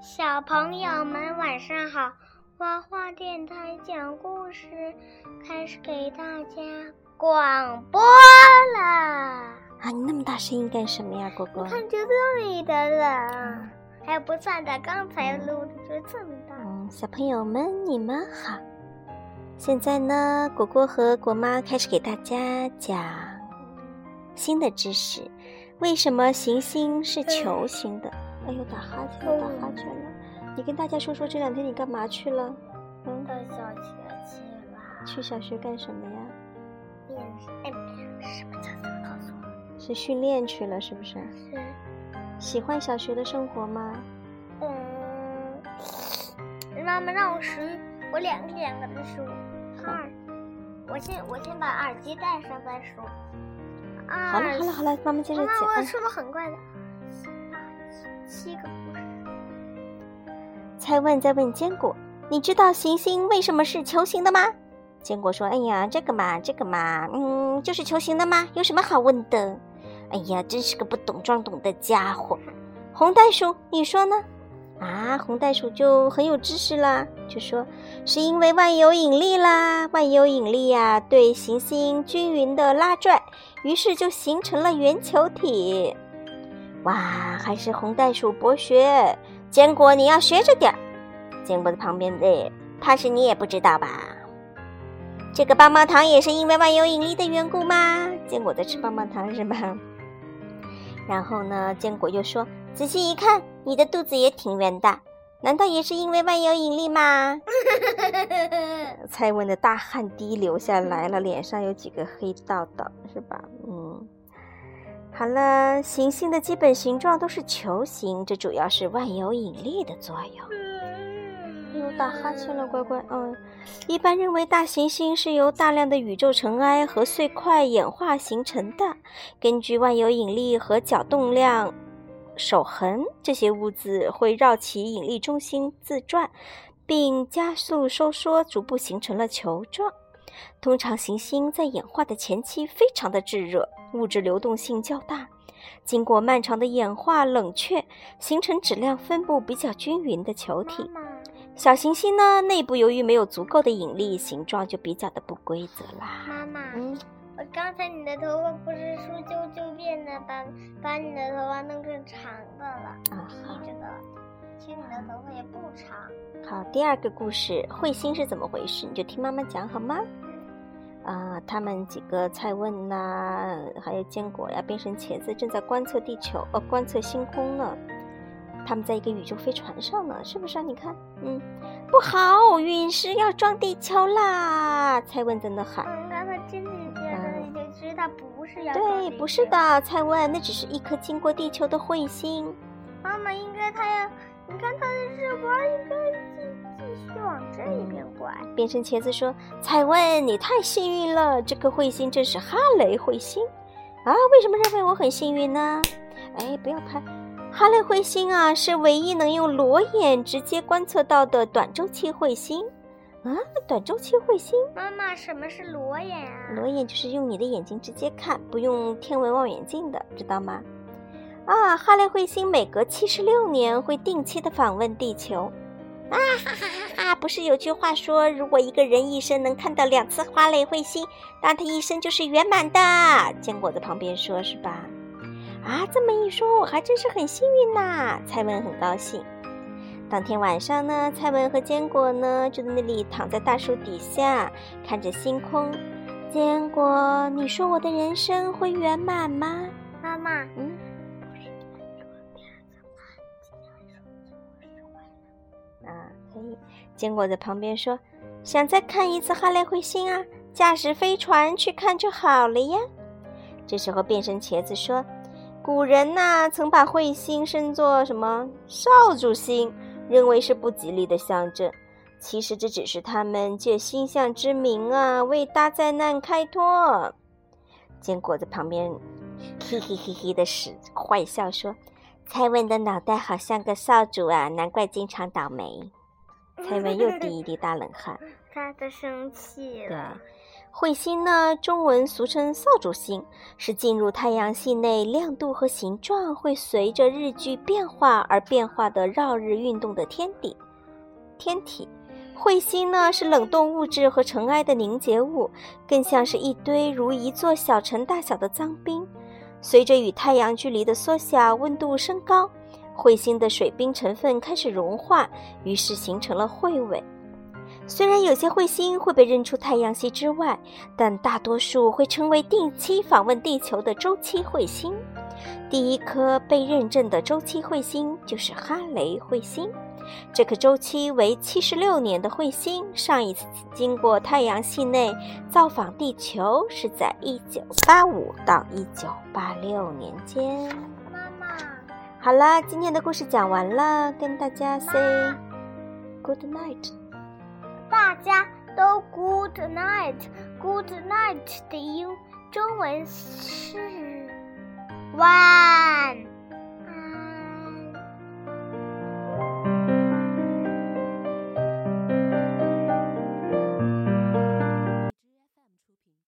小朋友们晚上好，花花电台讲故事开始给大家广播了。啊，你那么大声音干什么呀，果果？看就这么的了，还不算的，刚才录的就这么大。嗯，小朋友们你们好。现在呢，果果和果妈开始给大家讲新的知识：为什么行星是球形的？哎呦，打哈欠了，打哈欠了！你跟大家说说这两天你干嘛去了？嗯，到小学去了。去小学干什么呀？练哎，什么叫做告诉我？是训练去了，是不是？是。喜欢小学的生活吗？嗯。妈妈让我数，我两个两个的数。二。我先我先把耳机戴上再数。好了好了好了，妈妈接着讲。妈妈，我速度很快的。七个故事。蔡问在问坚果：“你知道行星为什么是球形的吗？”坚果说：“哎呀，这个嘛，这个嘛，嗯，就是球形的嘛？有什么好问的？哎呀，真是个不懂装懂的家伙。”红袋鼠，你说呢？啊，红袋鼠就很有知识啦，就说是因为万有引力啦，万有引力呀，对行星均匀的拉拽，于是就形成了圆球体。哇，还是红袋鼠博学，坚果你要学着点儿。坚果的旁边的，怕是你也不知道吧？这个棒棒糖也是因为万有引力的缘故吗？坚果在吃棒棒糖是吗？然后呢，坚果又说：“仔细一看，你的肚子也挺圆的，难道也是因为万有引力吗？” 蔡文的大汗滴流下来了，脸上有几个黑道道，是吧？嗯。好了，行星的基本形状都是球形，这主要是万有引力的作用。又打哈欠了，乖乖。嗯，一般认为大行星是由大量的宇宙尘埃和碎块演化形成的。根据万有引力和角动量守恒，这些物质会绕其引力中心自转，并加速收缩，逐步形成了球状。通常，行星在演化的前期非常的炙热，物质流动性较大。经过漫长的演化冷却，形成质量分布比较均匀的球体。小行星呢，内部由于没有足够的引力，形状就比较的不规则啦。妈妈，嗯，我刚才你的头发不是梳就就变的，把把你的头发弄成长的了。啊，好。这个，其实你的头发也不长。好，第二个故事，彗星是怎么回事？你就听妈妈讲好吗？啊，他们几个蔡问呐，还有坚果呀，变成茄子，正在观测地球，呃，观测星空呢。他们在一个宇宙飞船上呢，是不是啊？你看，嗯，不好，陨石要撞地球啦！蔡问在那喊。嗯，刚才真的觉得，其实它不是要对，不是的，蔡问，那只是一颗经过地球的彗星。妈妈，应该它要，你看它的翅膀应该。继继续往这一边拐。变身茄子说：“蔡问，你太幸运了，这颗彗星正是哈雷彗星啊！为什么认为我很幸运呢？哎，不要拍，哈雷彗星啊，是唯一能用裸眼直接观测到的短周期彗星啊！短周期彗星。妈妈，什么是裸眼啊？裸眼就是用你的眼睛直接看，不用天文望远镜的，知道吗？啊，哈雷彗星每隔七十六年会定期的访问地球。”啊哈哈哈哈！不是有句话说，如果一个人一生能看到两次花蕾彗星，那他一生就是圆满的。坚果在旁边说：“是吧？”啊，这么一说，我还真是很幸运呐！蔡文很高兴。当天晚上呢，蔡文和坚果呢就在那里躺在大树底下，看着星空。坚果，你说我的人生会圆满吗？妈妈，嗯。坚果在旁边说：“想再看一次哈雷彗星啊？驾驶飞船去看就好了呀。”这时候，变身茄子说：“古人呐，曾把彗星称作什么少主星，认为是不吉利的象征。其实这只是他们借星象之名啊，为大灾难开脱。”坚果在旁边嘿嘿嘿嘿的使坏笑说：“蔡文的脑袋好像个扫帚啊，难怪经常倒霉。”蔡文又 滴一滴大冷汗。他的生气了。彗星呢，中文俗称扫帚星，是进入太阳系内亮度和形状会随着日距变化而变化的绕日运动的天体。天体，彗星呢是冷冻物质和尘埃的凝结物，更像是一堆如一座小城大小的脏冰。随着与太阳距离的缩小，温度升高，彗星的水冰成分开始融化，于是形成了彗尾。虽然有些彗星会被认出太阳系之外，但大多数会成为定期访问地球的周期彗星。第一颗被认证的周期彗星就是哈雷彗星。这颗周期为七十六年的彗星，上一次经过太阳系内造访地球是在一九八五到一九八六年间。妈妈，好了，今天的故事讲完了，跟大家 say good night。大家都 good night，good night 的英中文是晚。